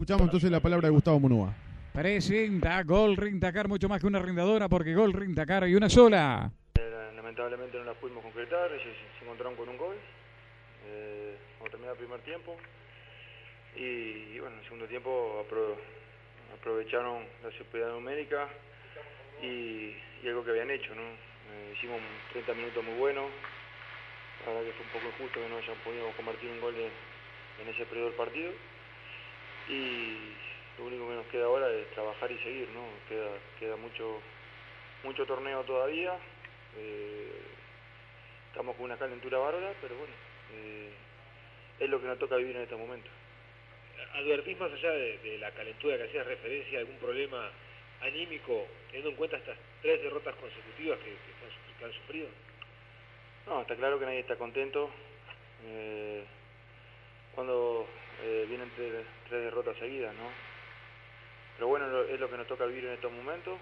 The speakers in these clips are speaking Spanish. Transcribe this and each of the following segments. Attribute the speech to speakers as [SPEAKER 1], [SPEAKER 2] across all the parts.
[SPEAKER 1] Escuchamos entonces la palabra de Gustavo Munúa.
[SPEAKER 2] Presenta Gol Rintacar, mucho más que una rindadora, porque Gol Rintacar hay una sola.
[SPEAKER 3] Eh, lamentablemente no la pudimos concretar, ellos se encontraron con un gol, eh, cuando terminó el primer tiempo. Y, y bueno, en el segundo tiempo apro- aprovecharon la superioridad numérica y, y algo que habían hecho, ¿no? Eh, hicimos 30 minutos muy buenos, la verdad que fue un poco injusto que no hayan podido convertir un gol en, en ese periodo del partido. Y lo único que nos queda ahora es trabajar y seguir, ¿no? Queda, queda mucho, mucho torneo todavía. eh, estamos con una calentura bárbara, pero bueno, eh, es lo que nos toca vivir en este momento.
[SPEAKER 4] ¿Advertís más allá de, de la calentura que hacías referencia, algún problema anímico, teniendo en cuenta estas tres derrotas consecutivas que han sufrido?
[SPEAKER 3] No, está claro que nadie está contento. eh, cuando eh, vienen tres, derrotas seguidas, ¿no? Pero bueno, es lo que nos toca vivir en estos momentos.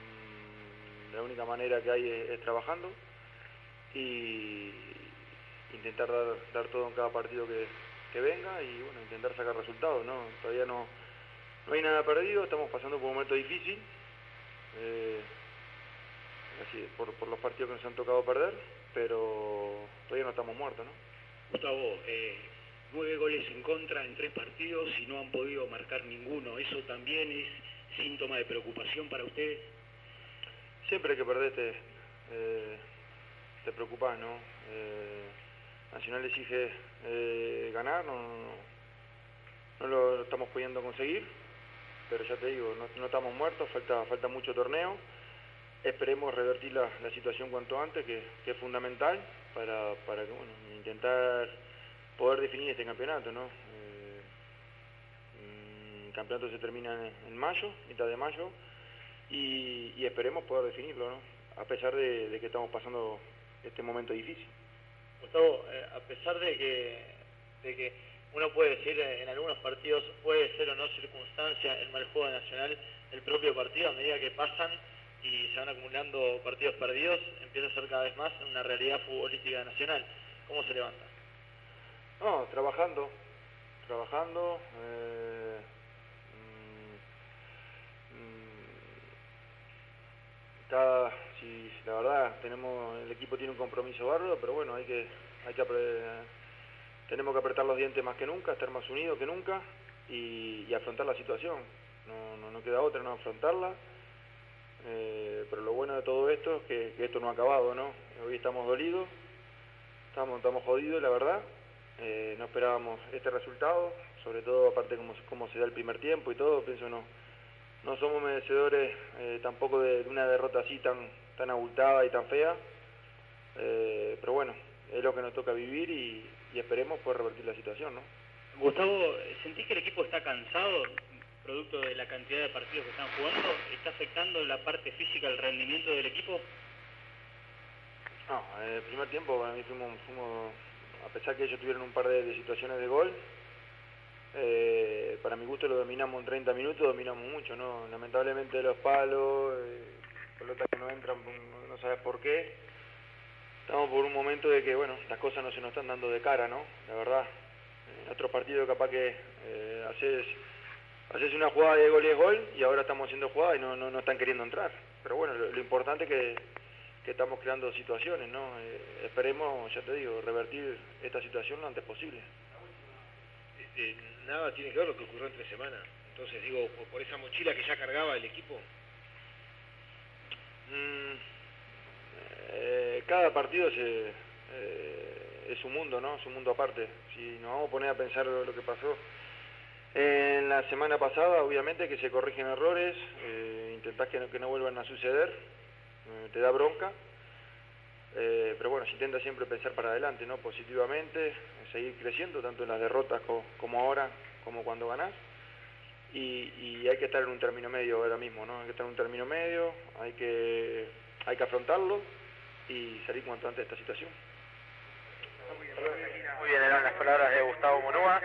[SPEAKER 3] Mm, la única manera que hay es, es trabajando y intentar dar, dar todo en cada partido que, que venga y bueno, intentar sacar resultados, ¿no? Todavía no, no hay nada perdido, estamos pasando por un momento difícil. eh, así, por, por los partidos que nos han tocado perder, pero todavía no estamos muertos, ¿no?
[SPEAKER 5] Gustavo, eh, nueve goles en contra en tres partidos y no han podido marcar ninguno. ¿Eso también es síntoma de preocupación para ustedes?
[SPEAKER 3] Siempre que perdés te, eh, te preocupás, ¿no? Eh, Nacional exige eh, ganar, no, no, lo estamos pudiendo conseguir, pero ya te digo, no, no estamos muertos, falta, falta mucho torneo. Esperemos revertir la, situación cuanto antes, que, es fundamental para, para bueno, intentar poder definir este campeonato, ¿no? Eh, mm, el campeonato se termina en, mayo, mitad de mayo, y, esperemos poder definirlo, ¿no? A pesar de, que estamos pasando este momento difícil.
[SPEAKER 6] Gustavo, eh, a pesar de que, de que uno puede decir eh, en algunos partidos puede ser o no circunstancia el mal juego Nacional, el propio partido a medida que pasan y se van acumulando partidos perdidos, empieza a ser cada vez más una realidad futbolística nacional. ¿Cómo se levanta?
[SPEAKER 3] No, trabajando, trabajando. eh, mm, mm, si la verdad tenemos, el equipo tiene un compromiso bárbaro, pero bueno, hay que, hay que tenemos que apretar los dientes más que nunca, estar más unidos que nunca y, y afrontar la situación. No, no, no queda otra, no afrontarla. Eh, pero lo bueno de todo esto es que, que esto no ha acabado, ¿no? Hoy estamos dolidos, estamos, estamos jodidos, la verdad. Eh, no esperábamos este resultado, sobre todo aparte cómo, cómo se da el primer tiempo y todo, pienso no, no somos merecedores eh, tampoco de, de una derrota así tan, tan abultada y tan fea. Eh, pero bueno, es lo que nos toca vivir y, y esperemos poder revertir la situación, ¿no?
[SPEAKER 5] Gustavo, ¿sentís que el equipo está cansado, producto de la cantidad de partidos que están jugando? ¿Está afectando la parte física, el rendimiento del equipo?
[SPEAKER 3] No, en el primer tiempo para mí fuimos, fuimos a pesar que ellos tuvieron un par de, situaciones de gol, eh, para mi gusto lo dominamos en 30 minutos, dominamos mucho, ¿no? Lamentablemente los palos, eh, pelotas que no entran, no, sabes por qué. Estamos por un momento de que, bueno, las cosas no se nos están dando de cara, ¿no? La verdad. En otros partidos capaz que eh, haces, haces una jugada de gol y es gol y ahora estamos haciendo jugada y no, no, no están queriendo entrar. Pero bueno, lo, lo importante es que, que estamos creando situaciones, ¿no? Eh, esperemos, ya te digo, revertir esta situación lo antes posible.
[SPEAKER 4] Eh, nada tiene que ver lo que ocurrió entre semanas. Entonces, digo, por, por esa mochila que ya cargaba el equipo,
[SPEAKER 3] Mm, eh, cada partido se, eh, es un mundo, ¿no? Es un mundo aparte. Si nos vamos a poner a pensar lo, lo que pasó en la semana pasada, obviamente que se corrigen errores, eh, intentás que no, que no vuelvan a suceder, eh, te da bronca. Eh, pero bueno, se intenta siempre pensar para adelante, ¿no? Positivamente, seguir creciendo, tanto en las derrotas co- como ahora, como cuando ganás. Y, y hay que estar en un término medio ahora mismo, ¿no? Hay que estar en un término medio, hay que, hay que afrontarlo y salir cuanto antes de esta situación.
[SPEAKER 6] Muy bien, eran las palabras de Gustavo Monúa.